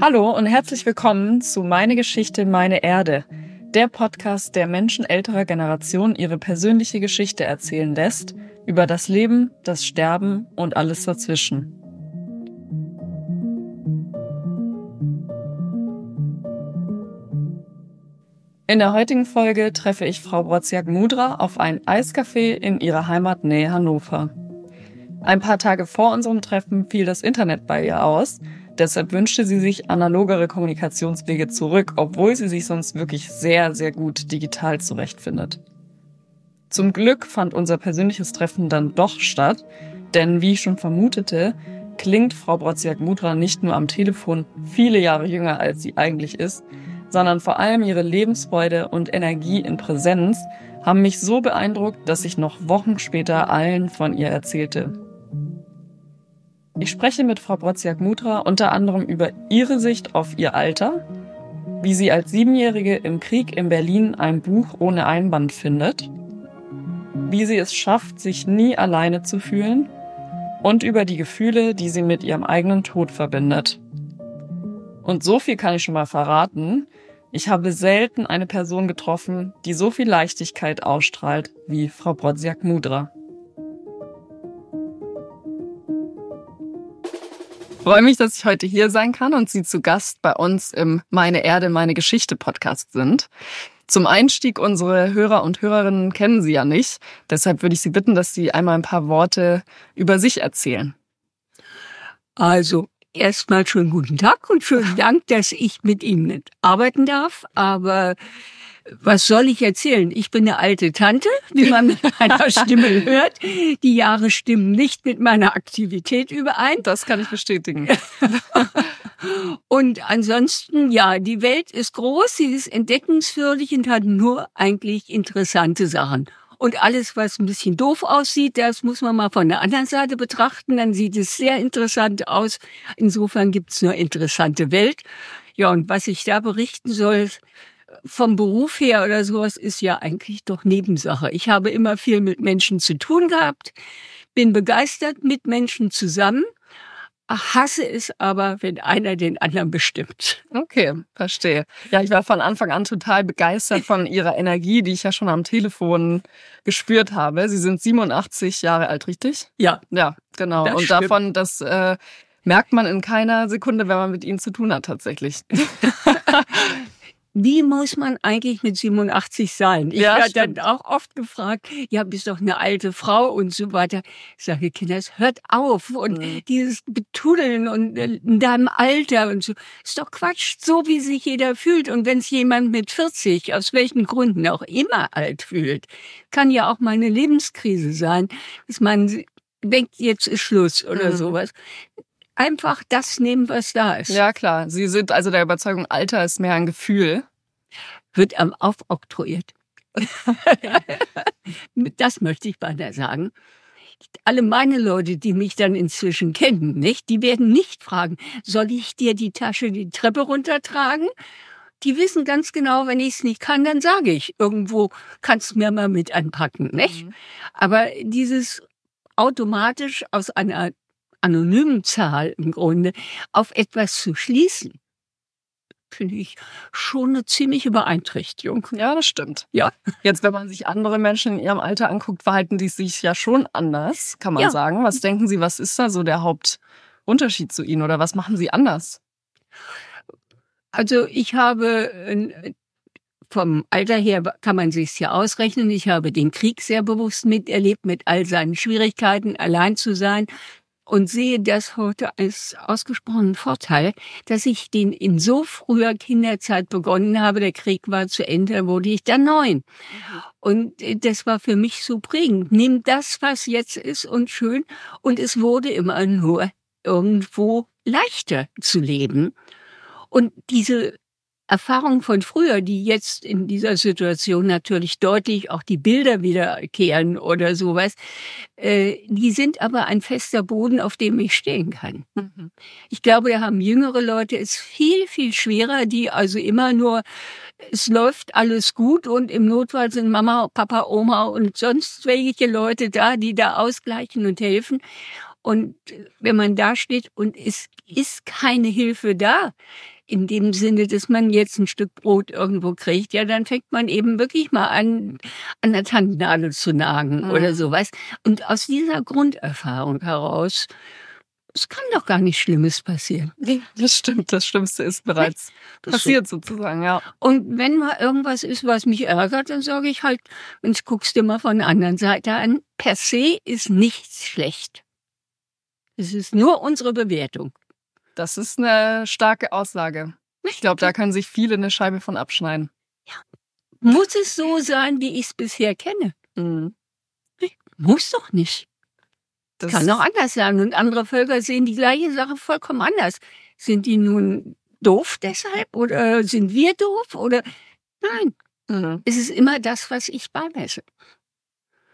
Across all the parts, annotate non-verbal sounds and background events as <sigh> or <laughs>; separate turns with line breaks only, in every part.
Hallo und herzlich willkommen zu Meine Geschichte, meine Erde, der Podcast, der Menschen älterer Generation ihre persönliche Geschichte erzählen lässt über das Leben, das Sterben und alles dazwischen. In der heutigen Folge treffe ich Frau Brodziak Mudra auf ein Eiscafé in ihrer Heimatnähe Hannover. Ein paar Tage vor unserem Treffen fiel das Internet bei ihr aus Deshalb wünschte sie sich analogere Kommunikationswege zurück, obwohl sie sich sonst wirklich sehr, sehr gut digital zurechtfindet. Zum Glück fand unser persönliches Treffen dann doch statt, denn wie ich schon vermutete, klingt Frau Brodziak-Mudra nicht nur am Telefon viele Jahre jünger, als sie eigentlich ist, sondern vor allem ihre Lebensfreude und Energie in Präsenz haben mich so beeindruckt, dass ich noch Wochen später allen von ihr erzählte. Ich spreche mit Frau Brodziak-Mutra unter anderem über ihre Sicht auf ihr Alter, wie sie als Siebenjährige im Krieg in Berlin ein Buch ohne Einband findet, wie sie es schafft, sich nie alleine zu fühlen und über die Gefühle, die sie mit ihrem eigenen Tod verbindet. Und so viel kann ich schon mal verraten. Ich habe selten eine Person getroffen, die so viel Leichtigkeit ausstrahlt wie Frau Brodziak-Mudra. Freue mich, dass ich heute hier sein kann und Sie zu Gast bei uns im Meine Erde, meine Geschichte Podcast sind. Zum Einstieg, unsere Hörer und Hörerinnen kennen Sie ja nicht. Deshalb würde ich Sie bitten, dass Sie einmal ein paar Worte über sich erzählen.
Also, erstmal schönen guten Tag und schönen <laughs> Dank, dass ich mit Ihnen arbeiten darf. Aber was soll ich erzählen? Ich bin eine alte Tante, wie man mit <laughs> meiner Stimme hört. Die Jahre stimmen nicht mit meiner Aktivität überein.
Das kann ich bestätigen. <laughs>
und ansonsten, ja, die Welt ist groß, sie ist entdeckungswürdig und hat nur eigentlich interessante Sachen. Und alles, was ein bisschen doof aussieht, das muss man mal von der anderen Seite betrachten. Dann sieht es sehr interessant aus. Insofern gibt's nur interessante Welt. Ja, und was ich da berichten soll, vom Beruf her oder sowas ist ja eigentlich doch Nebensache. Ich habe immer viel mit Menschen zu tun gehabt, bin begeistert mit Menschen zusammen, hasse es aber, wenn einer den anderen bestimmt.
Okay, verstehe. Ja, ich war von Anfang an total begeistert von Ihrer Energie, die ich ja schon am Telefon gespürt habe. Sie sind 87 Jahre alt, richtig?
Ja.
Ja, genau. Und stimmt. davon, das äh, merkt man in keiner Sekunde, wenn man mit Ihnen zu tun hat, tatsächlich. <laughs>
wie muss man eigentlich mit 87 sein? Ich ja, werde dann auch oft gefragt, ja, bist doch eine alte Frau und so weiter. Ich sage, Kinder, es hört auf und mhm. dieses Betudeln und äh, in deinem Alter und so, ist doch Quatsch, so wie sich jeder fühlt. Und wenn es jemand mit 40, aus welchen Gründen auch immer alt fühlt, kann ja auch mal eine Lebenskrise sein, dass man denkt, jetzt ist Schluss oder mhm. sowas einfach das nehmen, was da ist.
Ja, klar. Sie sind also der Überzeugung, Alter ist mehr ein Gefühl.
Wird am aufoktroyiert. <laughs> das möchte ich beinahe sagen. Alle meine Leute, die mich dann inzwischen kennen, nicht, die werden nicht fragen, soll ich dir die Tasche die Treppe runtertragen? Die wissen ganz genau, wenn ich es nicht kann, dann sage ich, irgendwo kannst du mir mal mit anpacken, nicht? Mhm. Aber dieses automatisch aus einer anonymen Zahl im Grunde auf etwas zu schließen, finde ich schon eine ziemliche Beeinträchtigung.
Ja, das stimmt. Ja. Jetzt, wenn man sich andere Menschen in ihrem Alter anguckt, verhalten die sich ja schon anders, kann man ja. sagen. Was denken Sie, was ist da so der Hauptunterschied zu Ihnen oder was machen Sie anders?
Also ich habe äh, vom Alter her kann man sich's ja ausrechnen. Ich habe den Krieg sehr bewusst miterlebt, mit all seinen Schwierigkeiten, allein zu sein, und sehe das heute als ausgesprochenen Vorteil, dass ich den in so früher Kinderzeit begonnen habe. Der Krieg war zu Ende, da wurde ich dann neun. Mhm. Und äh, das war für mich so prägend. Nimm das, was jetzt ist und schön. Und es wurde immer nur irgendwo leichter zu leben. Und diese Erfahrungen von früher, die jetzt in dieser Situation natürlich deutlich auch die Bilder wiederkehren oder sowas, äh, die sind aber ein fester Boden, auf dem ich stehen kann. Mhm. Ich glaube, da haben jüngere Leute es viel, viel schwerer, die also immer nur, es läuft alles gut und im Notfall sind Mama, Papa, Oma und sonst welche Leute da, die da ausgleichen und helfen. Und wenn man da steht und es ist keine Hilfe da, in dem Sinne, dass man jetzt ein Stück Brot irgendwo kriegt, ja, dann fängt man eben wirklich mal an, an der Tannennadel zu nagen mhm. oder sowas. Und aus dieser Grunderfahrung heraus, es kann doch gar nichts Schlimmes passieren.
Nee, das stimmt. Das Schlimmste ist bereits das passiert stimmt. sozusagen, ja.
Und wenn mal irgendwas ist, was mich ärgert, dann sage ich halt, und guckst dir mal von der anderen Seite an, per se ist nichts schlecht. Es ist nur unsere Bewertung.
Das ist eine starke Aussage. Ich glaube, da können sich viele eine Scheibe von abschneiden.
Ja. Muss es so sein, wie ich es bisher kenne? Mhm. Muss doch nicht. Das kann auch anders sein. Und andere Völker sehen die gleiche Sache vollkommen anders. Sind die nun doof deshalb oder sind wir doof oder nein? Mhm. Es ist immer das, was ich beimesse.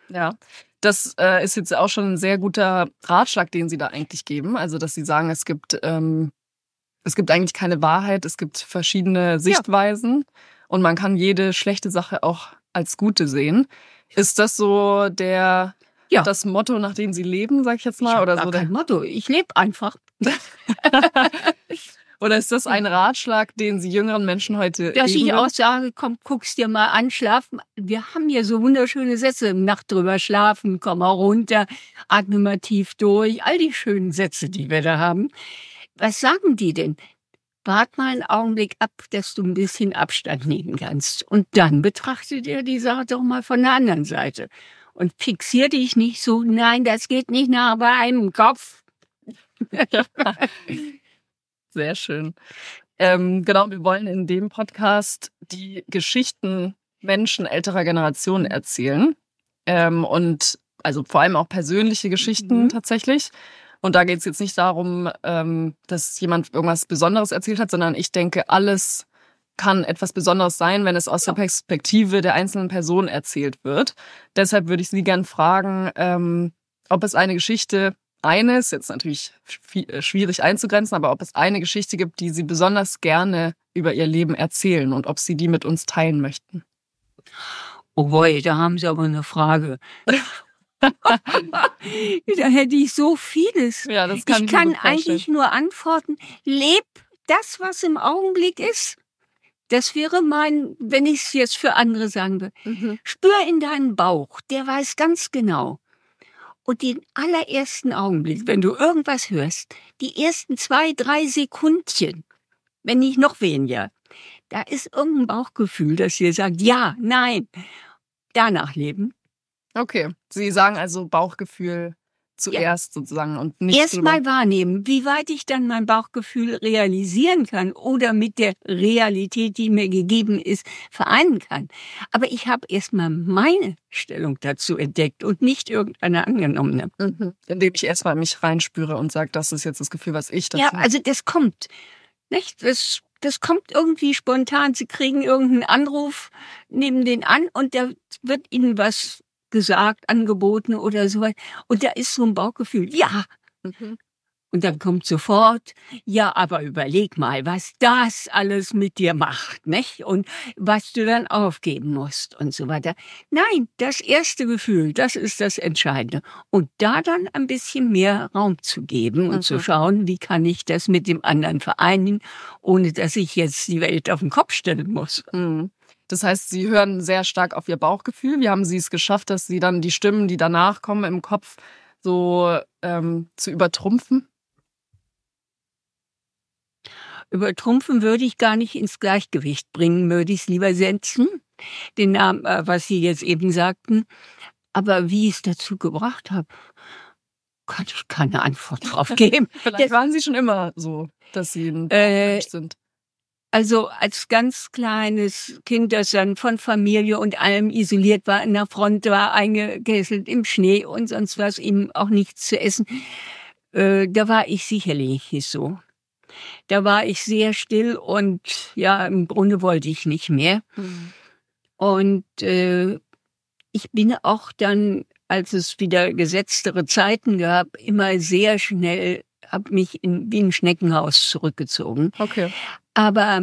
Ja, das äh, ist jetzt auch schon ein sehr guter Ratschlag, den Sie da eigentlich geben. Also, dass Sie sagen, es gibt, ähm, es gibt eigentlich keine Wahrheit, es gibt verschiedene Sichtweisen ja. und man kann jede schlechte Sache auch als gute sehen. Ist das so der ja. das Motto, nach dem Sie leben, sag ich jetzt mal,
ich
oder so?
Kein Motto, ich lebe einfach. <laughs> <laughs>
Oder ist das ein Ratschlag, den Sie jüngeren Menschen heute
Dass ich auch sage, komm, guck's dir mal an, schlafen. Wir haben hier so wunderschöne Sätze, Nacht drüber schlafen, komm mal runter, atme mal tief durch, all die schönen Sätze, die wir da haben. Was sagen die denn? Wart mal einen Augenblick ab, dass du ein bisschen Abstand nehmen kannst. Und dann betrachte dir die Sache doch mal von der anderen Seite. Und fixier dich nicht so, nein, das geht nicht nach meinem Kopf. <laughs> <laughs>
Sehr schön. Ähm, genau, wir wollen in dem Podcast die Geschichten Menschen älterer Generationen erzählen. Ähm, und also vor allem auch persönliche Geschichten mhm. tatsächlich. Und da geht es jetzt nicht darum, ähm, dass jemand irgendwas Besonderes erzählt hat, sondern ich denke, alles kann etwas Besonderes sein, wenn es aus der Perspektive der einzelnen Person erzählt wird. Deshalb würde ich Sie gern fragen, ähm, ob es eine Geschichte eines, jetzt natürlich äh, schwierig einzugrenzen, aber ob es eine Geschichte gibt, die Sie besonders gerne über Ihr Leben erzählen und ob Sie die mit uns teilen möchten.
Oh boy, da haben Sie aber eine Frage. <laughs> da hätte ich so vieles. Ja, das kann ich kann eigentlich nur antworten, leb das, was im Augenblick ist. Das wäre mein, wenn ich es jetzt für andere sagen würde. Mhm. Spür in deinen Bauch, der weiß ganz genau, und den allerersten Augenblick, wenn du irgendwas hörst, die ersten zwei, drei Sekundchen, wenn nicht noch weniger, da ist irgendein Bauchgefühl, das dir sagt, ja, nein, danach leben.
Okay, Sie sagen also Bauchgefühl zuerst ja. sozusagen und nicht
erstmal wahrnehmen, wie weit ich dann mein Bauchgefühl realisieren kann oder mit der Realität, die mir gegeben ist, vereinen kann. Aber ich habe erstmal meine Stellung dazu entdeckt und nicht irgendeine angenommene.
Mhm. Indem ich erstmal mich reinspüre und sage, das ist jetzt das Gefühl, was ich dazu.
Ja, also das kommt, nicht? Das das kommt irgendwie spontan. Sie kriegen irgendeinen Anruf, nehmen den an und da wird ihnen was gesagt, angeboten oder so. Und da ist so ein Bauchgefühl, ja. Mhm. Und dann kommt sofort, ja, aber überleg mal, was das alles mit dir macht, nicht? Und was du dann aufgeben musst und so weiter. Nein, das erste Gefühl, das ist das Entscheidende. Und da dann ein bisschen mehr Raum zu geben und mhm. zu schauen, wie kann ich das mit dem anderen vereinen, ohne dass ich jetzt die Welt auf den Kopf stellen muss.
Mhm. Das heißt, sie hören sehr stark auf ihr Bauchgefühl. Wie haben sie es geschafft, dass sie dann die Stimmen, die danach kommen im Kopf, so ähm, zu übertrumpfen?
Übertrumpfen würde ich gar nicht ins Gleichgewicht bringen, würde ich es lieber setzen, den Namen, äh, was Sie jetzt eben sagten. Aber wie ich es dazu gebracht habe, kann ich keine Antwort drauf <laughs> geben.
Vielleicht das, waren Sie schon immer so, dass Sie ein äh, sind.
Also als ganz kleines Kind, das dann von Familie und allem isoliert war, in der Front war, eingekesselt im Schnee und sonst was, ihm auch nichts zu essen, äh, da war ich sicherlich nicht so. Da war ich sehr still und ja, im Grunde wollte ich nicht mehr. Mhm. Und äh, ich bin auch dann, als es wieder gesetztere Zeiten gab, immer sehr schnell habe mich in, wie ein Schneckenhaus zurückgezogen.
Okay.
Aber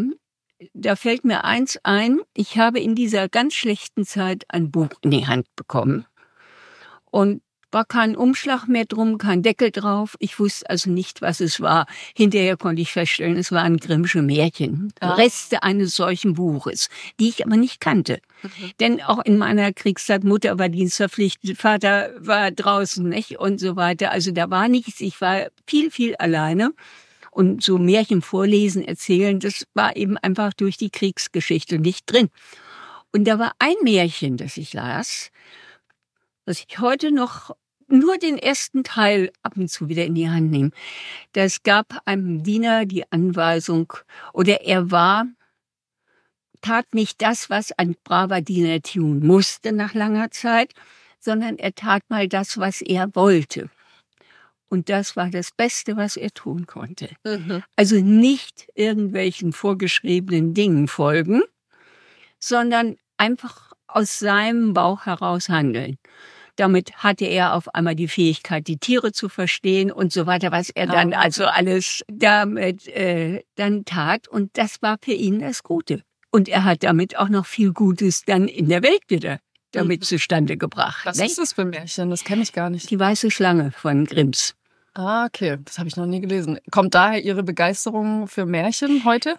da fällt mir eins ein, ich habe in dieser ganz schlechten Zeit ein Buch in die Hand bekommen. Und war kein Umschlag mehr drum, kein Deckel drauf. Ich wusste also nicht, was es war. Hinterher konnte ich feststellen, es waren Grimmsche Märchen, ah. Reste eines solchen Buches, die ich aber nicht kannte. Mhm. Denn auch in meiner Kriegszeit, Mutter war dienstverpflichtet, Vater war draußen, nicht? Und so weiter. Also da war nichts. Ich war viel, viel alleine. Und so Märchen vorlesen, erzählen, das war eben einfach durch die Kriegsgeschichte nicht drin. Und da war ein Märchen, das ich las, was ich heute noch nur den ersten Teil ab und zu wieder in die Hand nehme. Das gab einem Diener die Anweisung, oder er war, tat nicht das, was ein braver Diener tun musste nach langer Zeit, sondern er tat mal das, was er wollte. Und das war das Beste, was er tun konnte. Mhm. Also nicht irgendwelchen vorgeschriebenen Dingen folgen, sondern einfach aus seinem Bauch heraus handeln. Damit hatte er auf einmal die Fähigkeit, die Tiere zu verstehen und so weiter, was er dann ah. also alles damit äh, dann tat. Und das war für ihn das Gute. Und er hat damit auch noch viel Gutes dann in der Welt wieder damit mhm. zustande gebracht.
Was nicht? ist das für ein Märchen? Das kenne ich gar nicht.
Die weiße Schlange von Grimms.
Ah, okay. Das habe ich noch nie gelesen. Kommt daher Ihre Begeisterung für Märchen heute?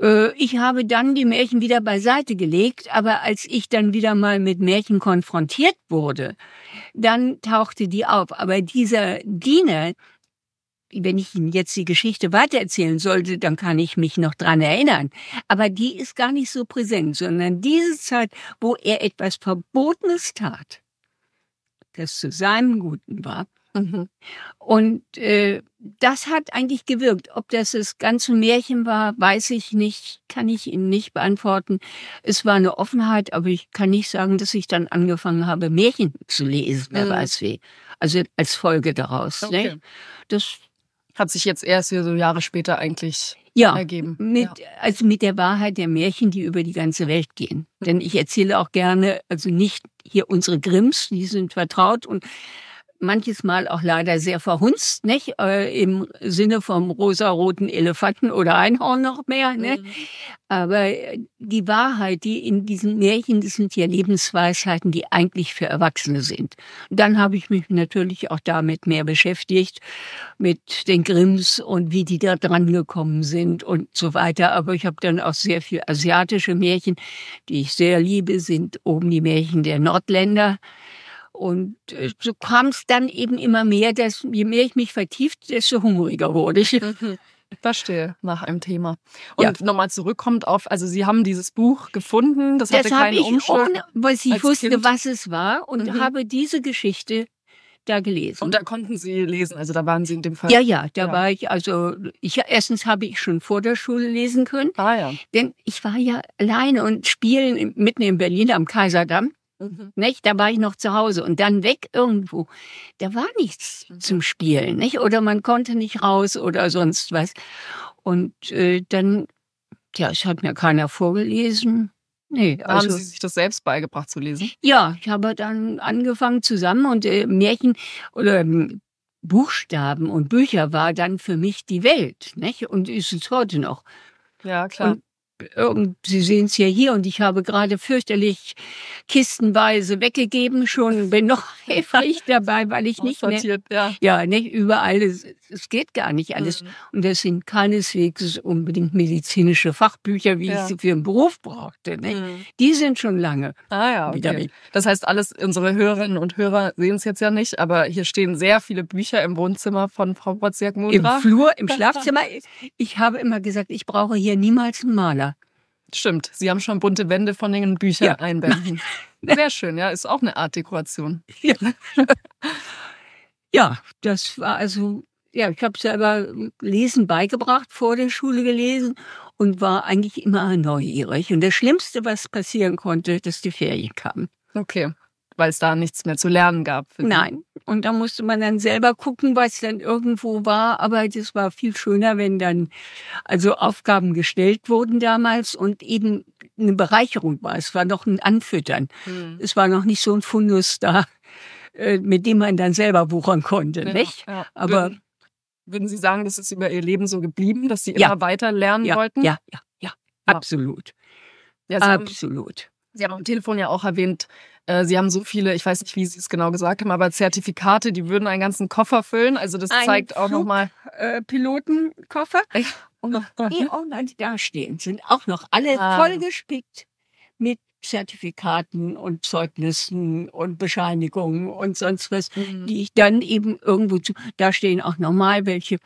Äh, ich habe dann die Märchen wieder beiseite gelegt, aber als ich dann wieder mal mit Märchen konfrontiert wurde, dann tauchte die auf. Aber dieser Diener, wenn ich Ihnen jetzt die Geschichte weitererzählen sollte, dann kann ich mich noch dran erinnern. Aber die ist gar nicht so präsent, sondern diese Zeit, wo er etwas Verbotenes tat, das zu seinem Guten war, Mhm. Und äh, das hat eigentlich gewirkt. Ob das das ganze Märchen war, weiß ich nicht, kann ich Ihnen nicht beantworten. Es war eine Offenheit, aber ich kann nicht sagen, dass ich dann angefangen habe, Märchen zu lesen, wer mhm. weiß wie. Also als Folge daraus. Ne? Okay. Ne?
Das hat sich jetzt erst hier so Jahre später eigentlich ja, ergeben.
Mit, ja. Also mit der Wahrheit der Märchen, die über die ganze Welt gehen. Denn ich erzähle auch gerne, also nicht hier unsere Grimms, die sind vertraut und manches Mal auch leider sehr verhunzt, nicht? Äh, Im Sinne vom rosaroten Elefanten oder Einhorn noch mehr, ne? Mhm. Aber die Wahrheit, die in diesen Märchen, das sind ja Lebensweisheiten, die eigentlich für Erwachsene sind. Dann habe ich mich natürlich auch damit mehr beschäftigt, mit den Grimms und wie die da dran gekommen sind und so weiter. Aber ich habe dann auch sehr viel asiatische Märchen, die ich sehr liebe, sind oben die Märchen der Nordländer. Und äh, so kam es dann eben immer mehr, dass je mehr ich mich vertieft, desto hungriger wurde ich.
Mhm. Verstehe, nach einem Thema. Und ja. nochmal zurückkommt auf, also Sie haben dieses Buch gefunden, das, das hatte keinen ich Umschlag. Ohne,
weil ich wusste, kind. was es war und mhm. habe diese Geschichte da gelesen.
Und da konnten Sie lesen, also da waren Sie in dem Fall.
Ja, ja, da ja. war ich, also ich erstens habe ich schon vor der Schule lesen können.
Ah ja.
Denn ich war ja alleine und spielen mitten in Berlin am Kaiserdamm. Mhm. Nicht? Da war ich noch zu Hause und dann weg irgendwo. Da war nichts mhm. zum Spielen, nicht? Oder man konnte nicht raus oder sonst was. Und äh, dann, ja, es hat mir keiner vorgelesen.
Nee, also, haben Sie sich das selbst beigebracht zu lesen?
Ja, ich habe dann angefangen zusammen und äh, Märchen oder ähm, Buchstaben und Bücher war dann für mich die Welt, nicht? Und ist es heute noch.
Ja, klar. Und
Sie sehen es ja hier und ich habe gerade fürchterlich kistenweise weggegeben, schon bin noch <laughs> heftig dabei, weil ich nicht mehr, ja. ja, nicht überall, es, es geht gar nicht alles. Mhm. Und das sind keineswegs unbedingt medizinische Fachbücher, wie ja. ich sie für einen Beruf brauchte. Nicht? Mhm. Die sind schon lange.
Ah ja, okay. Das heißt, alles, unsere Hörerinnen und Hörer sehen es jetzt ja nicht, aber hier stehen sehr viele Bücher im Wohnzimmer von Frau Wozniak-Mudra.
Im Flur, im <laughs> Schlafzimmer. Ich habe immer gesagt, ich brauche hier niemals einen Maler.
Stimmt, Sie haben schon bunte Wände von den Büchern ja. einbänden. <laughs> Sehr schön, ja, ist auch eine Art Dekoration.
Ja, ja das war also, ja, ich habe selber Lesen beigebracht, vor der Schule gelesen und war eigentlich immer neugierig. Und das Schlimmste, was passieren konnte, dass die Ferien kamen.
Okay weil es da nichts mehr zu lernen gab.
Nein. Und da musste man dann selber gucken, was dann irgendwo war. Aber das war viel schöner, wenn dann also Aufgaben gestellt wurden damals und eben eine Bereicherung war. Es war noch ein Anfüttern. Hm. Es war noch nicht so ein Fundus da, äh, mit dem man dann selber wuchern konnte, ja, nicht? Ja. Aber
würden, würden, Sie sagen, das ist über Ihr Leben so geblieben, dass Sie ja. immer weiter lernen wollten?
Ja, ja, ja, absolut.
Absolut. Haben, Sie haben am Telefon ja auch erwähnt, äh, Sie haben so viele, ich weiß nicht, wie Sie es genau gesagt haben, aber Zertifikate, die würden einen ganzen Koffer füllen. Also das
Ein
zeigt auch nochmal.
Äh, Pilotenkoffer. Und die auch noch da stehen, sind auch noch alle
Ah.
vollgespickt mit Zertifikaten und Zeugnissen und Bescheinigungen und sonst was,
Mhm.
die ich dann eben irgendwo zu, da stehen auch normal welche,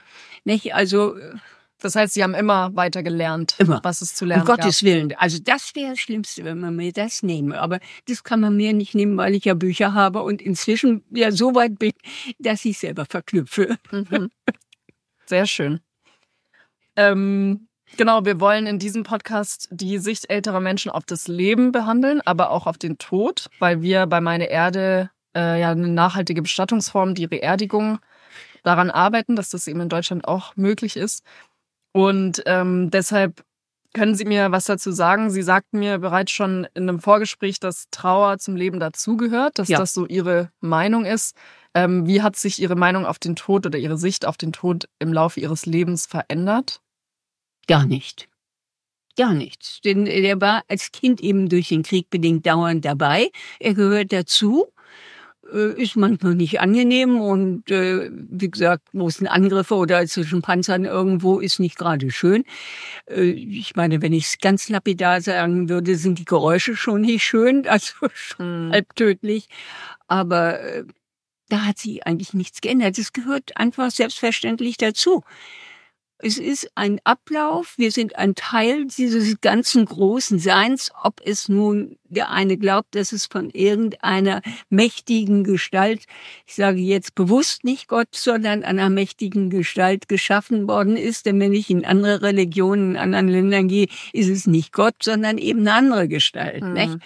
nicht? Also, äh,
Das heißt, Sie haben immer weiter gelernt,
Immer.
was es zu
um
lernen
Gottes Willen. Also das wäre das Schlimmste, wenn man mir das nehme. Aber das kann man mir nicht nehmen, weil ich ja Bücher habe und inzwischen ja so weit bin, dass ich selber verknüpfe.
Mhm. Sehr schön. Ähm, genau, wir wollen in diesem Podcast die Sicht älterer Menschen auf das Leben behandeln, aber auch auf den Tod, weil wir bei Meine Erde äh, ja eine nachhaltige Bestattungsform, die Beerdigung, daran arbeiten, dass das eben in Deutschland auch möglich ist. Und ähm, deshalb können Sie mir was dazu sagen? Sie sagten mir bereits schon in einem Vorgespräch, dass Trauer zum Leben dazugehört, dass
Ja.
das so Ihre Meinung ist. Ähm, wie hat sich Ihre Meinung auf den Tod oder Ihre Sicht auf den Tod im Laufe Ihres Lebens verändert?
Gar nicht. Gar nichts. Denn der war als Kind eben durch den Krieg bedingt dauernd dabei. Er gehört dazu. Äh, Ist manchmal nicht angenehm und äh, wie gesagt, großen Angriffe oder zwischen Panzern irgendwo ist nicht gerade schön. Äh, ich meine, wenn ich es ganz lapidar sagen würde, sind die Geräusche schon nicht schön, <laughs> also schon halb tödlich. Aber äh, da hat sich eigentlich nichts geändert. Es gehört einfach selbstverständlich dazu. Es ist ein Ablauf, wir sind ein Teil dieses ganzen großen Seins, ob es nun der eine glaubt, dass es von irgendeiner mächtigen Gestalt, ich sage jetzt bewusst nicht Gott, sondern einer mächtigen Gestalt geschaffen worden ist, denn wenn ich in andere Religionen, in anderen Ländern gehe, ist es nicht Gott, sondern eben eine andere Gestalt.
Mhm.
Nicht?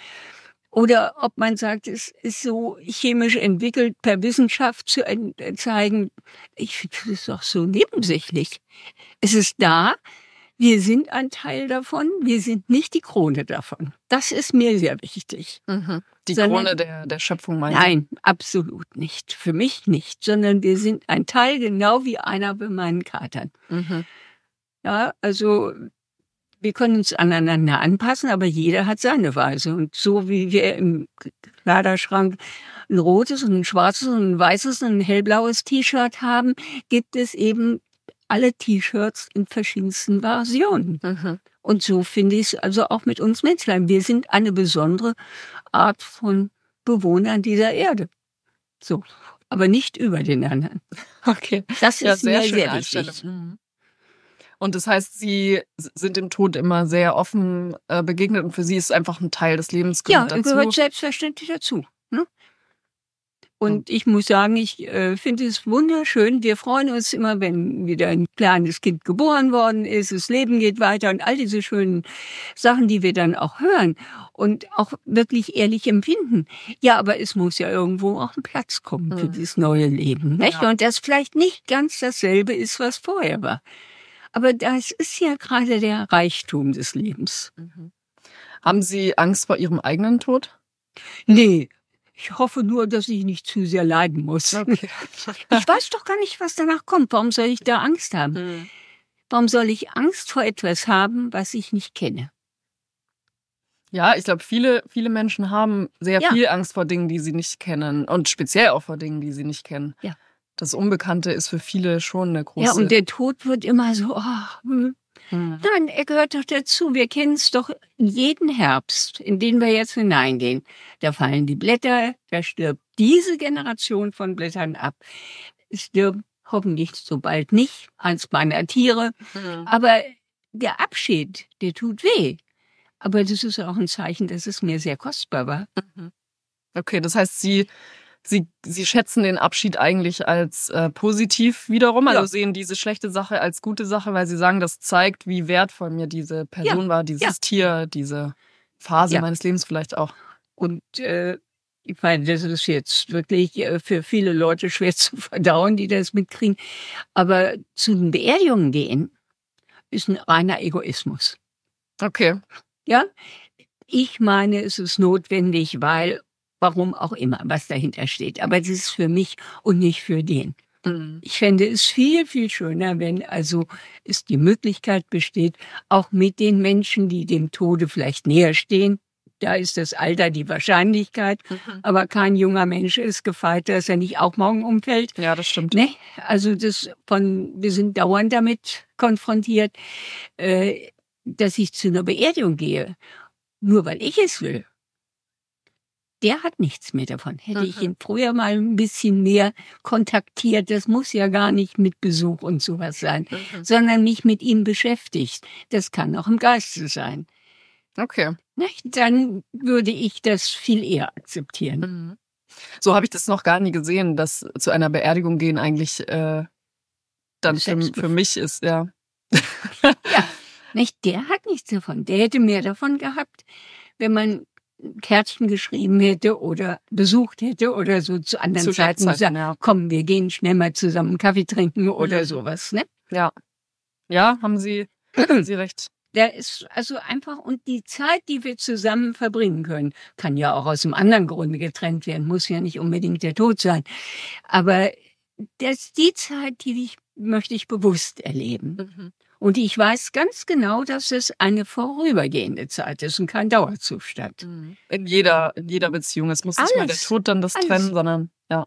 Oder ob man sagt, es ist so chemisch entwickelt, per Wissenschaft zu äh, zeigen. Ich finde, das ist doch so nebensächlich. Es ist da. Wir sind ein Teil davon. Wir sind nicht die Krone davon. Das ist mir sehr wichtig.
Mhm. Die
Sondern-
Krone der, der Schöpfung meinst
Nein, absolut nicht. Für mich nicht. Sondern wir sind ein Teil, genau wie einer bei meinen Katern.
Mhm.
Ja, also wir können uns aneinander anpassen, aber jeder hat seine Weise. Und so wie wir im Kleiderschrank ein rotes und ein schwarzes und ein weißes und ein hellblaues T-Shirt haben, gibt es eben alle T-Shirts in verschiedensten Versionen.
Mhm.
Und so finde ich es also auch mit uns Menschlein. Wir sind eine besondere Art von Bewohnern dieser Erde. So. Aber nicht über den anderen.
Okay.
Das
Ja,
ist
sehr
mir sehr wichtig.
Mhm. Und das heißt, Sie sind dem Tod immer sehr offen äh, begegnet und für Sie ist es einfach ein Teil des Lebens
Ja,
dazu.
gehört selbstverständlich dazu. Ne? Und ich muss sagen, ich äh, finde es wunderschön. Wir freuen uns immer, wenn wieder ein kleines Kind geboren worden ist, das Leben geht weiter und all diese schönen Sachen, die wir dann auch hören und auch wirklich ehrlich empfinden. Ja, aber es muss ja irgendwo auch ein Platz kommen für
Mhm.
dieses neue Leben. Nicht?
Ja.
Und das vielleicht nicht ganz dasselbe ist, was vorher war. Aber das ist ja gerade der Reichtum des Lebens.
Mhm. Haben Sie Angst vor Ihrem eigenen Tod?
Nee, ich hoffe nur, dass ich nicht zu sehr leiden muss.
Okay. <laughs>
Ich weiß doch gar nicht, was danach kommt. Warum soll ich da Angst haben?
Mhm.
Warum soll ich Angst vor etwas haben, was ich nicht kenne?
Ja, ich glaube, viele, viele Menschen haben sehr
Ja.
viel Angst vor Dingen, die sie nicht kennen und speziell auch vor Dingen, die sie nicht kennen.
Ja.
Das Unbekannte ist für viele schon eine große.
Ja, und der Tod wird immer so, oh, hm.
Mhm.
nein, er gehört doch dazu. Wir kennen es doch jeden Herbst, in den wir jetzt hineingehen. Da fallen die Blätter, da stirbt diese Generation von Blättern ab. Es stirbt hoffentlich so bald nicht eins meiner Tiere.
Mhm.
Aber der Abschied, der tut weh. Aber das ist auch ein Zeichen, dass es mir sehr kostbar war.
Okay, das heißt, Sie, Sie, Sie schätzen den Abschied eigentlich als äh, positiv wiederum, also
Ja.
sehen diese schlechte Sache als gute Sache, weil Sie sagen, das zeigt, wie wertvoll mir diese Person war, dieses
Ja.
Tier, diese Phase
Ja.
meines Lebens vielleicht auch.
Und äh, ich meine, das ist jetzt wirklich äh, für viele Leute schwer <laughs> zu verdauen, die das mitkriegen. Aber zu den Beerdigungen gehen ist ein reiner Egoismus.
Okay.
Ja, ich meine, es ist notwendig, weil warum auch immer, was dahinter steht. Aber das ist für mich und nicht für den.
Mhm.
Ich fände es viel, viel schöner, wenn also es die Möglichkeit besteht, auch mit den Menschen, die dem Tode vielleicht näher stehen, da ist das Alter die Wahrscheinlichkeit, mhm. aber kein junger Mensch ist gefeit, dass er nicht auch morgen umfällt.
Ja, das stimmt.
Ne? Also das von, wir sind dauernd damit konfrontiert, äh, dass ich zu einer Beerdigung gehe, nur weil ich es will der hat nichts mehr davon. Hätte mhm. ich ihn früher mal ein bisschen mehr kontaktiert, das muss ja gar nicht mit Besuch und sowas sein, mhm. sondern mich mit ihm beschäftigt. Das kann auch im Geiste sein.
Okay.
Dann würde ich das viel eher akzeptieren. Mhm.
So habe ich das noch gar nie gesehen, dass zu einer Beerdigung gehen eigentlich äh, dann für, für mich ist, ja.
ja, nicht? Der hat nichts davon. Der hätte mehr davon gehabt, wenn man Kärtchen geschrieben hätte oder besucht hätte oder so zu anderen zu Zeiten gesagt, ja. komm, wir gehen schnell mal zusammen Kaffee trinken oder mhm. sowas, ne?
Ja. Ja, haben Sie, haben Sie recht.
Der ist also einfach, und die Zeit, die wir zusammen verbringen können, kann ja auch aus einem anderen Grunde getrennt werden, muss ja nicht unbedingt der Tod sein. Aber das, die Zeit, die ich, möchte ich bewusst erleben. Mhm. Und ich weiß ganz genau, dass es eine vorübergehende Zeit ist und kein Dauerzustand.
Mhm. In jeder, in jeder Beziehung. Es muss nicht mal der Tod dann das alles. trennen, sondern ja.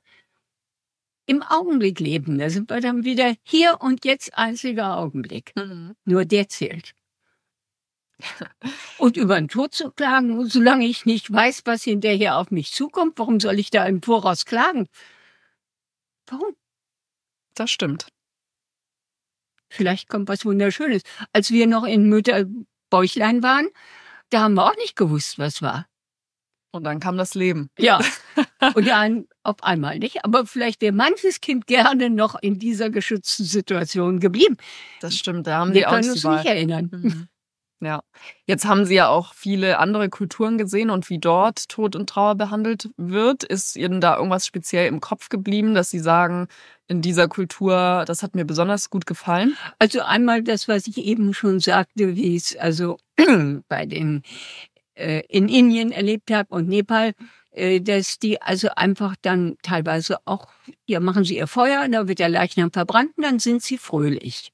Im Augenblick leben, da sind wir dann wieder hier und jetzt einziger Augenblick. Mhm. Nur der zählt. und über den Tod zu klagen, solange ich nicht weiß, was hinterher auf mich zukommt, warum soll ich da im Voraus klagen? Warum?
Das stimmt.
Vielleicht kommt was Wunderschönes. Als wir noch in Mütterbäuchlein waren, da haben wir auch nicht gewusst, was war.
Und dann kam das Leben.
Ja. <laughs> Und dann auf einmal nicht. Aber vielleicht wäre manches Kind gerne noch in dieser geschützten Situation geblieben.
Das stimmt, da haben
wir
die
können uns nicht erinnern. Mhm.
Ja. Jetzt haben Sie ja auch viele andere Kulturen gesehen und wie dort Tod und Trauer behandelt wird. Ist Ihnen da irgendwas speziell im Kopf geblieben, dass Sie sagen, in dieser Kultur, das hat mir besonders gut gefallen?
Also einmal das, was ich eben schon sagte, wie es also <clears throat> bei den äh, in Indien erlebt habe und Nepal, äh, dass die also einfach dann teilweise auch, ja, machen sie ihr Feuer, da wird der Leichnam verbrannt und dann sind sie fröhlich.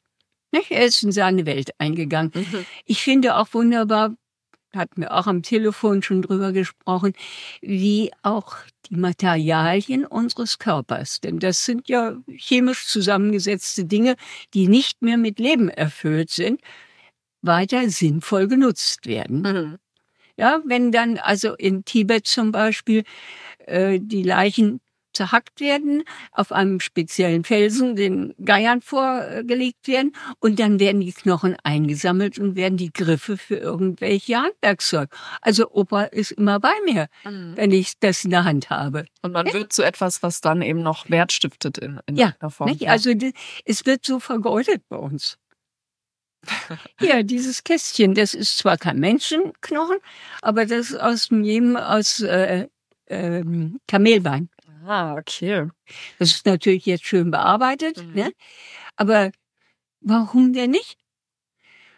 Nicht? Er ist in seine Welt eingegangen. Mhm. Ich finde auch wunderbar, hatten wir auch am Telefon schon drüber gesprochen, wie auch die Materialien unseres Körpers, denn das sind ja chemisch zusammengesetzte Dinge, die nicht mehr mit Leben erfüllt sind, weiter sinnvoll genutzt werden. Mhm. Ja, wenn dann also in Tibet zum Beispiel äh, die Leichen zerhackt werden, auf einem speziellen Felsen den Geiern vorgelegt werden und dann werden die Knochen eingesammelt und werden die Griffe für irgendwelche Handwerkszeug. Also Opa ist immer bei mir, mhm. wenn ich das in der Hand habe.
Und man ja? wird zu etwas, was dann eben noch Wert stiftet in, in
ja, der Form. Nicht? Also es wird so vergeudet bei uns. <laughs> ja, dieses Kästchen, das ist zwar kein Menschenknochen, aber das ist aus jedem aus äh, äh, Kamelbein.
Ah, okay.
Das ist natürlich jetzt schön bearbeitet, mhm. ne? Aber warum denn nicht?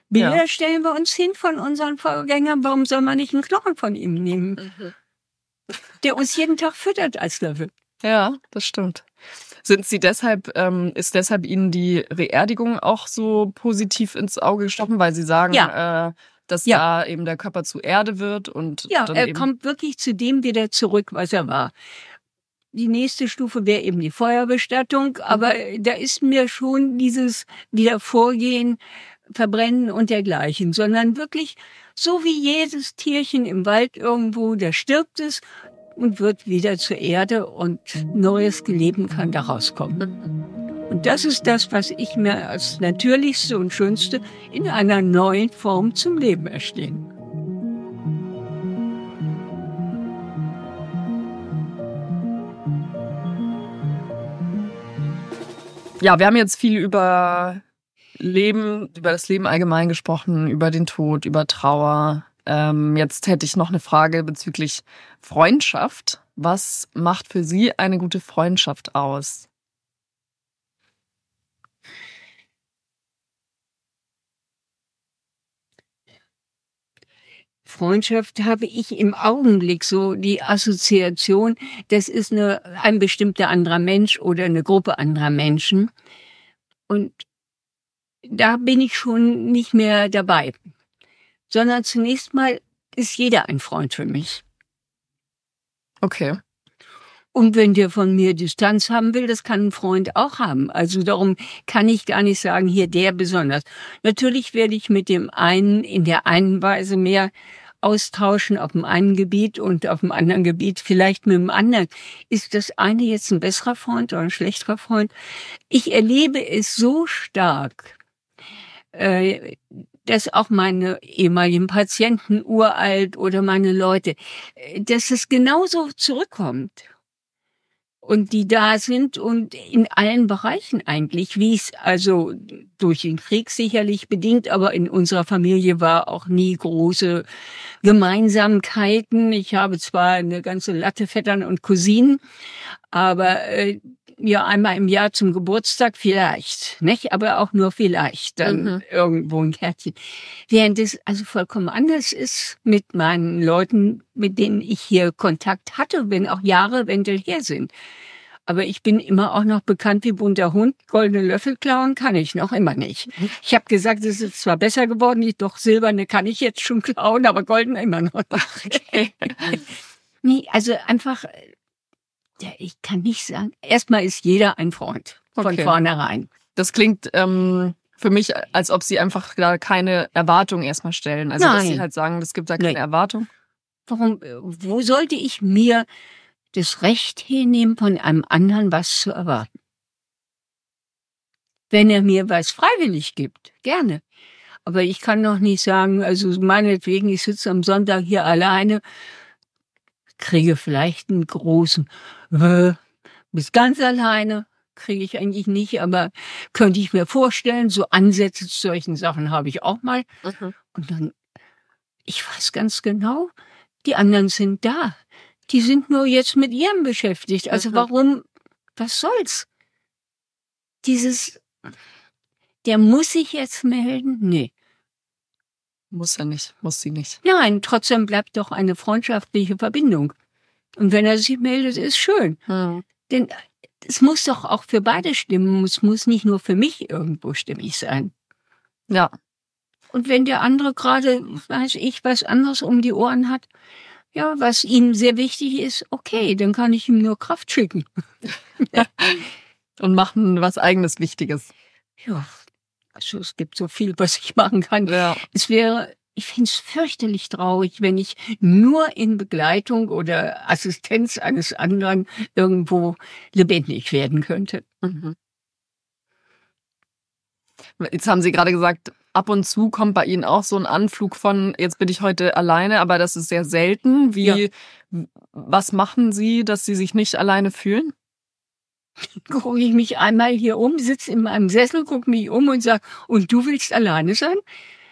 Bilder ja. stellen wir uns hin von unseren Vorgängern. Warum soll man nicht einen Knochen von ihm nehmen? Mhm. Der uns jeden Tag füttert als Löffel.
Ja, das stimmt. Sind Sie deshalb, ähm, ist deshalb Ihnen die Beerdigung auch so positiv ins Auge gestochen, weil Sie sagen, ja. äh, dass ja. da eben der Körper zu Erde wird und
ja,
er
kommt wirklich zu dem wieder zurück, was er war. Die nächste Stufe wäre eben die Feuerbestattung, aber da ist mir schon dieses Wiedervorgehen, Verbrennen und dergleichen, sondern wirklich so wie jedes Tierchen im Wald irgendwo, da stirbt es und wird wieder zur Erde und neues Leben kann da rauskommen. Und das ist das, was ich mir als natürlichste und schönste in einer neuen Form zum Leben erstehen.
Ja, wir haben jetzt viel über Leben, über das Leben allgemein gesprochen, über den Tod, über Trauer. Ähm, jetzt hätte ich noch eine Frage bezüglich Freundschaft. Was macht für Sie eine gute Freundschaft aus?
Freundschaft habe ich im Augenblick so die Assoziation, das ist eine, ein bestimmter anderer Mensch oder eine Gruppe anderer Menschen. Und da bin ich schon nicht mehr dabei, sondern zunächst mal ist jeder ein Freund für mich.
Okay.
Und wenn der von mir Distanz haben will, das kann ein Freund auch haben. Also darum kann ich gar nicht sagen, hier der besonders. Natürlich werde ich mit dem einen in der einen Weise mehr austauschen auf dem einen Gebiet und auf dem anderen Gebiet vielleicht mit dem anderen. Ist das eine jetzt ein besserer Freund oder ein schlechterer Freund? Ich erlebe es so stark, äh, dass auch meine ehemaligen Patienten uralt oder meine Leute, äh, dass es genauso zurückkommt und die da sind und in allen Bereichen eigentlich, wie es also durch den Krieg sicherlich bedingt, aber in unserer Familie war auch nie große Gemeinsamkeiten. Ich habe zwar eine ganze Latte Vettern und Cousinen, aber äh, ja einmal im Jahr zum Geburtstag vielleicht, nicht? Aber auch nur vielleicht dann mhm. irgendwo ein Kärtchen. Während es also vollkommen anders ist mit meinen Leuten, mit denen ich hier Kontakt hatte, wenn auch Jahre Wendel her sind. Aber ich bin immer auch noch bekannt wie bunter Hund. Goldene Löffel klauen kann ich noch immer nicht. Ich habe gesagt, es ist zwar besser geworden, doch silberne kann ich jetzt schon klauen, aber goldene immer noch. Okay. <laughs> nee, also einfach ja, ich kann nicht sagen. Erstmal ist jeder ein Freund von okay. vornherein.
Das klingt ähm, für mich, als ob sie einfach da keine Erwartung erstmal stellen. Also Nein. dass sie halt sagen, es gibt da keine Nein. Erwartung.
Warum? Wo sollte ich mir das Recht hinnehmen, von einem anderen was zu erwarten? Wenn er mir was freiwillig gibt, gerne. Aber ich kann noch nicht sagen, also meinetwegen, ich sitze am Sonntag hier alleine kriege vielleicht einen großen, äh, bis ganz alleine kriege ich eigentlich nicht, aber könnte ich mir vorstellen, so Ansätze zu solchen Sachen habe ich auch mal. Mhm. Und dann, ich weiß ganz genau, die anderen sind da. Die sind nur jetzt mit ihrem beschäftigt. Also mhm. warum, was soll's? Dieses, der muss sich jetzt melden? Nee.
Muss er nicht, muss sie nicht.
Nein, trotzdem bleibt doch eine freundschaftliche Verbindung. Und wenn er sich meldet, ist schön. Hm. Denn es muss doch auch für beide stimmen. Es muss nicht nur für mich irgendwo stimmig sein.
Ja.
Und wenn der andere gerade, weiß ich, was anderes um die Ohren hat, ja, was ihm sehr wichtig ist, okay, dann kann ich ihm nur Kraft schicken. <laughs>
Und machen was eigenes Wichtiges.
Ja, also es gibt so viel, was ich machen kann. Ja. Es wäre, ich finde es fürchterlich traurig, wenn ich nur in Begleitung oder Assistenz eines anderen irgendwo lebendig werden könnte. Mhm.
Jetzt haben Sie gerade gesagt, ab und zu kommt bei Ihnen auch so ein Anflug von, jetzt bin ich heute alleine, aber das ist sehr selten. Wie, ja. was machen Sie, dass Sie sich nicht alleine fühlen? <laughs>
gucke ich mich einmal hier um, sitze in meinem Sessel, gucke mich um und sage, und du willst alleine sein?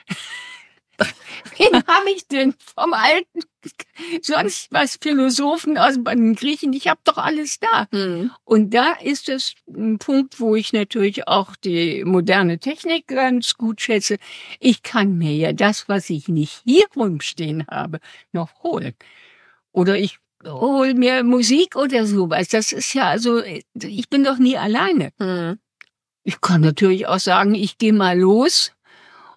<laughs> Wen habe ich denn vom alten, <laughs> sonst was Philosophen aus den Griechen? Ich habe doch alles da. Mhm. Und da ist es ein Punkt, wo ich natürlich auch die moderne Technik ganz gut schätze. Ich kann mir ja das, was ich nicht hier rumstehen habe, noch holen. Oder ich hol mir Musik oder sowas. Das ist ja also, ich bin doch nie alleine. Mhm. Ich kann natürlich auch sagen, ich gehe mal los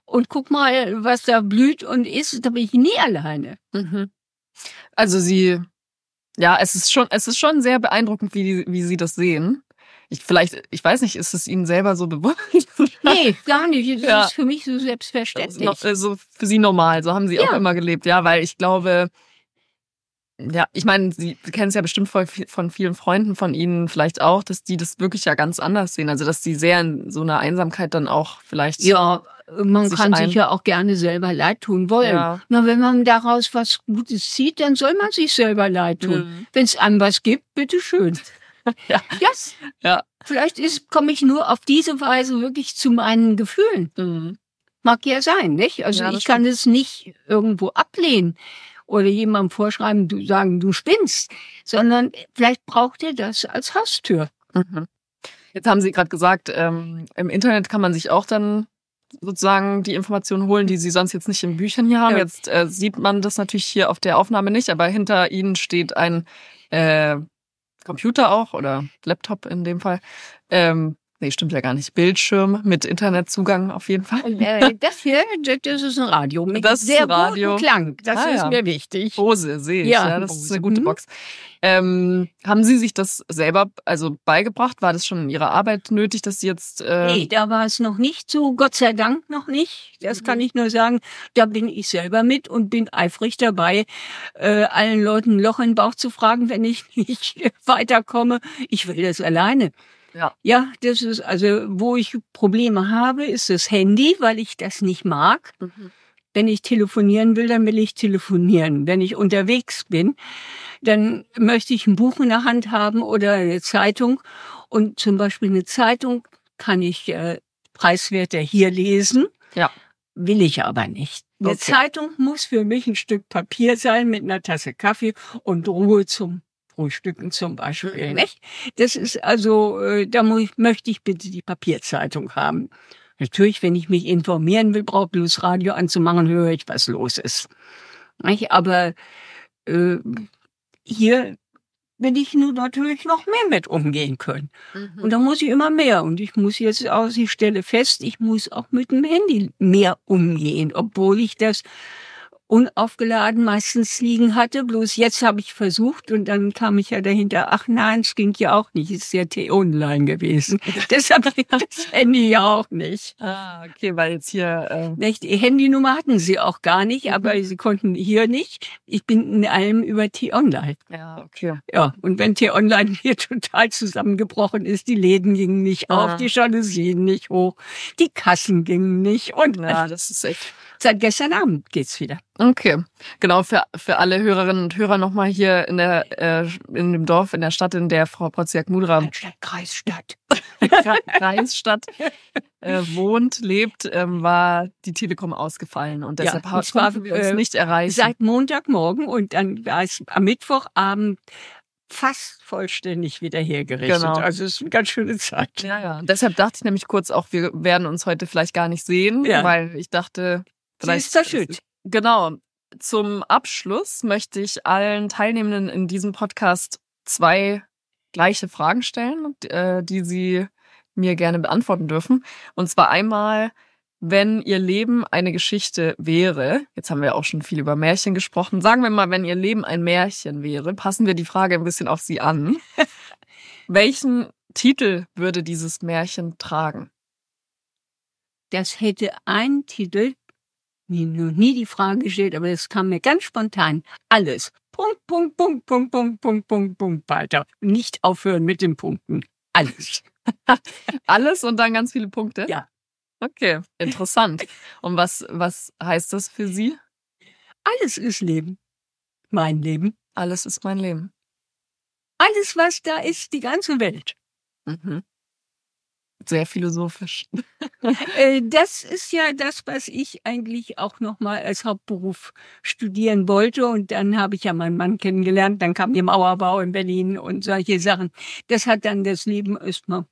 und guck mal, was da blüht und ist. Da bin ich nie alleine. Mhm.
Also sie, ja, es ist schon, es ist schon sehr beeindruckend, wie, wie sie das sehen. Ich, vielleicht, ich weiß nicht, ist es Ihnen selber so bewusst? <laughs>
Nee, gar nicht. Das ja. ist für mich so selbstverständlich.
So also für Sie normal, so haben Sie ja. auch immer gelebt, ja, weil ich glaube, ja, ich meine, Sie kennen es ja bestimmt von vielen Freunden von Ihnen vielleicht auch, dass die das wirklich ja ganz anders sehen. Also, dass die sehr in so einer Einsamkeit dann auch vielleicht.
Ja, man sich kann sich ja auch gerne selber leid tun wollen. Ja. Na, wenn man daraus was Gutes zieht, dann soll man sich selber leid tun. Mhm. Wenn es einem was gibt, bitteschön. <laughs> ja. Yes. Ja. Vielleicht komme ich nur auf diese Weise wirklich zu meinen Gefühlen. Mhm. Mag ja sein, nicht? Also ja, ich kann es nicht irgendwo ablehnen oder jemandem vorschreiben, du sagen, du spinnst, sondern vielleicht braucht ihr das als Haustür. Mhm.
Jetzt haben Sie gerade gesagt, ähm, im Internet kann man sich auch dann sozusagen die Informationen holen, die Sie sonst jetzt nicht in Büchern hier haben. Ja. Jetzt äh, sieht man das natürlich hier auf der Aufnahme nicht, aber hinter Ihnen steht ein äh, Computer auch oder Laptop in dem Fall. Ähm, Nee, stimmt ja gar nicht. Bildschirm mit Internetzugang auf jeden Fall.
Äh, <laughs> das hier, das ist ein Radio mit
Das ist
sehr
Radio.
Klang. Das
Ah,
ist
ja.
mir wichtig.
Bose sehe ich. Ja,
Ja,
das ist eine gute
Mhm.
Box. Ähm, haben Sie sich das selber also beigebracht? War das schon in Ihrer Arbeit nötig, dass Sie jetzt äh,
Nee, da war es noch nicht so, Gott sei Dank noch nicht. Das kann ich nur sagen. Da bin ich selber mit und bin eifrig dabei, äh, allen Leuten ein Loch in den Bauch zu fragen, wenn ich <laughs> nicht weiterkomme. Ich will das alleine.
Ja.
Ja, das ist also, wo ich Probleme habe, ist das Handy, weil ich das nicht mag.
Mhm.
Wenn ich telefonieren will, dann will ich telefonieren. Wenn ich unterwegs bin, dann möchte ich ein Buch in der Hand haben oder eine Zeitung. Und zum Beispiel eine Zeitung kann ich äh, preiswerter hier lesen.
Ja.
Will ich aber nicht. Eine
Okay.
Zeitung muss für mich ein Stück Papier sein mit einer Tasse Kaffee und Ruhe zum Frühstücken zum Beispiel.
Mhm.
Nicht? Das ist also, äh, da mu möchte ich bitte die Papierzeitung haben. Natürlich, wenn ich mich informieren will, brauche bloß Radio anzumachen, höre ich, was los ist. Nicht? Aber äh, hier will ich nur natürlich noch mehr mit umgehen können.
Mhm.
Und da muss ich immer mehr. Und ich muss jetzt aus, ich stelle fest, ich muss auch mit dem Handy mehr umgehen, obwohl ich das unaufgeladen meistens liegen hatte. Bloß jetzt habe ich versucht und dann kam ich ja dahinter, ach nein, es ging ja auch nicht, ist ja T-Online gewesen. <laughs> Deshalb das Handy ja auch nicht.
Ah, okay, weil jetzt hier äh?
Die Handynummer hatten sie auch gar nicht, aber sie konnten hier nicht. Ich bin in allem über T-Online.
ja, okay.
Ja, und wenn T-Online <laughs> hier total zusammengebrochen ist, die Läden gingen nicht
Ah.
auf, die Jalousien nicht hoch, die Kassen gingen nicht und
Ja, das ist echt
seit gestern Abend geht's wieder.
Okay, genau für für alle Hörerinnen und Hörer nochmal hier in der äh, in dem Dorf in der Stadt, in der Frau Potziak-Mudra
Stadt, <laughs> Kreis, Stadt.
Kreisstadt äh, wohnt, lebt, ähm, war die Telekom ausgefallen und
Ja,
deshalb
und
ha-
zwar,
konnten wir uns
äh,
nicht erreichen.
Seit Montagmorgen und dann war es am Mittwochabend fast vollständig wieder hergerichtet.
Genau.
Also es ist eine ganz schöne Zeit.
ja, ja. Und deshalb dachte ich nämlich kurz auch, wir werden uns heute vielleicht gar nicht sehen,
Ja.
weil ich dachte,
Sie
vielleicht
ist verschütt.
Genau. Zum Abschluss möchte ich allen Teilnehmenden in diesem Podcast zwei gleiche Fragen stellen, äh, die sie mir gerne beantworten dürfen. Und zwar einmal, wenn ihr Leben eine Geschichte wäre, jetzt haben wir auch schon viel über Märchen gesprochen, sagen wir mal, wenn ihr Leben ein Märchen wäre, passen wir die Frage ein bisschen auf sie an. <laughs> Welchen Titel würde dieses Märchen tragen?
Das hätte einen Titel, mir noch nie die Frage gestellt, aber das kam mir ganz spontan. Alles. Punkt, Punkt, Punkt, Punkt, Punkt, Punkt, Punkt, Punkt, weiter. Nicht aufhören mit den Punkten. Alles. <laughs>
Alles und dann ganz viele Punkte?
Ja.
Okay, interessant. Und was, was heißt das für Sie?
Alles ist Leben. Mein Leben.
Alles ist mein Leben.
Alles, was da ist, die ganze Welt.
Mhm. Sehr philosophisch. <laughs>
Äh, Das ist ja das, was ich eigentlich auch noch mal als Hauptberuf studieren wollte. Und dann habe ich ja meinen Mann kennengelernt. Dann kam der Mauerbau in Berlin und solche Sachen. Das hat dann das Leben erstmal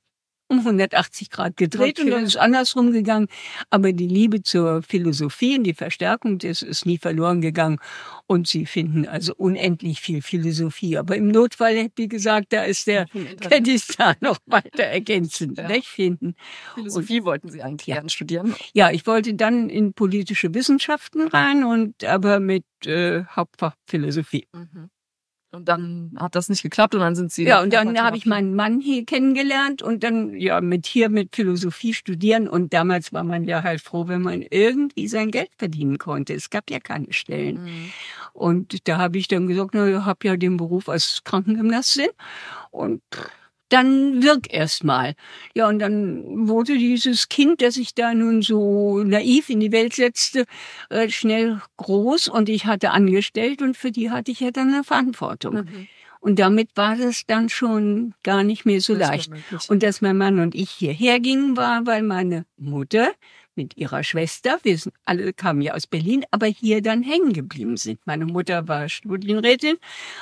um 180 Grad gedreht und dann ist andersrum gegangen. Aber die Liebe zur Philosophie und die Verstärkung, das ist nie verloren gegangen. Und sie finden also unendlich viel Philosophie. Aber im Notfall, wie gesagt, da ist der könnte ich da noch weiter ergänzen,
Ja.
nicht finden.
Philosophie wollten Sie eigentlich
Ja.
gerne studieren.
Ja, ich wollte dann in politische Wissenschaften rein und aber mit äh, Hauptfach Philosophie.
Mhm. Und dann hat das nicht geklappt und dann sind Sie.
Ja, und dann habe ich meinen Mann hier kennengelernt und dann ja mit hier mit Philosophie studieren und damals war man ja halt froh, wenn man irgendwie sein Geld verdienen konnte. Es gab ja keine Stellen.
Mhm.
Und da habe ich dann gesagt, na, ich habe ja den Beruf als Krankengymnastin und dann wirk erst mal. Ja, und dann wurde dieses Kind, das ich da nun so naiv in die Welt setzte, äh, schnell groß und ich hatte angestellt und für die hatte ich ja dann eine Verantwortung.
Mhm.
Und damit war das dann schon gar nicht mehr so
Das
leicht. Und dass mein Mann und ich hierher gingen, war, weil meine Mutter mit ihrer Schwester, wir sind alle kamen ja aus Berlin, aber hier dann hängen geblieben sind. Meine Mutter war Studienrätin,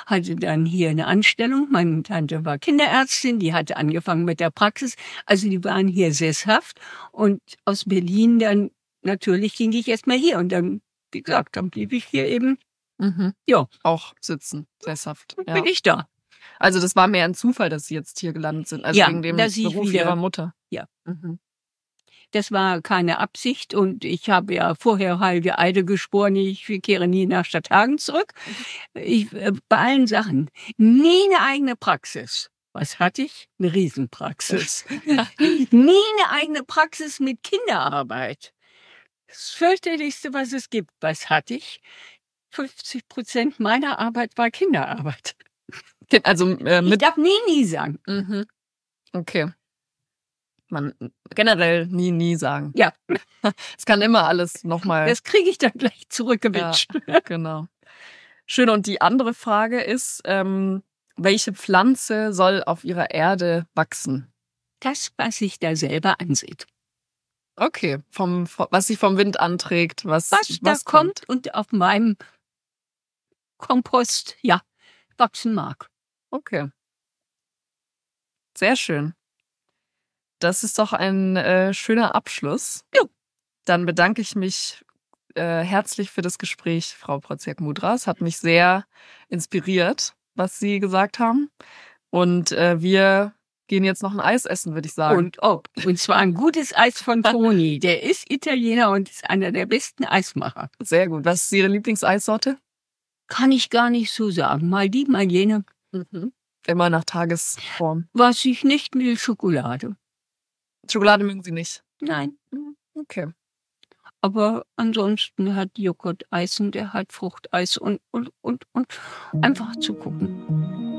hatte dann hier eine Anstellung. Meine Tante war Kinderärztin, die hatte angefangen mit der Praxis. Also die waren hier sesshaft. Und aus Berlin dann, natürlich ging ich erstmal hier. Und dann, wie gesagt, dann blieb ich hier eben,
Mhm.
Ja.
Auch sitzen, sesshaft. Ja.
bin ich da.
Also das war mehr ein Zufall, dass Sie jetzt hier gelandet sind, also
Ja,
wegen dem Beruf Ihrer Mutter.
Ja.
Mhm.
Das war keine Absicht und ich habe ja vorher heilige Eide geschworen, ich kehre nie nach Stadthagen zurück. Ich, äh, bei allen Sachen. Nie eine eigene Praxis. Was hatte ich? Eine Riesenpraxis. <laughs> nie eine eigene Praxis mit Kinderarbeit. Das fürchterlichste, was es gibt. Was hatte ich? 50 Prozent meiner Arbeit war Kinderarbeit.
Also äh,
Ich
mit
darf nie, nie sagen.
Mhm. Okay. Man generell nie, nie sagen.
Ja. <laughs>
Es kann immer alles nochmal.
Das kriege ich dann gleich zurückgewünscht.
Genau. Schön. Und die andere Frage ist, ähm, welche Pflanze soll auf ihrer Erde wachsen?
Das, was sich da selber ansieht.
Okay. Vom, was sich vom Wind anträgt, was,
was, da kommt und auf meinem Kompost, ja, wachsen mag.
Okay. Sehr schön. Das ist doch ein äh, schöner Abschluss.
Ja.
Dann bedanke ich mich äh, herzlich für das Gespräch, Frau Proziak-Mudra. Es hat mich sehr inspiriert, was Sie gesagt haben. Und äh, wir gehen jetzt noch ein Eis essen, würde ich sagen.
Und oh, und zwar ein gutes Eis von <laughs> Toni. Der ist Italiener und ist einer der besten Eismacher.
Sehr gut. Was ist Ihre Lieblingseissorte?
Kann ich gar nicht so sagen. Mal die, mal jene.
Immer nach Tagesform.
Was ich nicht will, Schokolade.
Schokolade mögen Sie nicht.
Nein.
Okay.
Aber ansonsten hat Joghurt Eis und der hat Fruchteis und, und, und, und einfach zu gucken.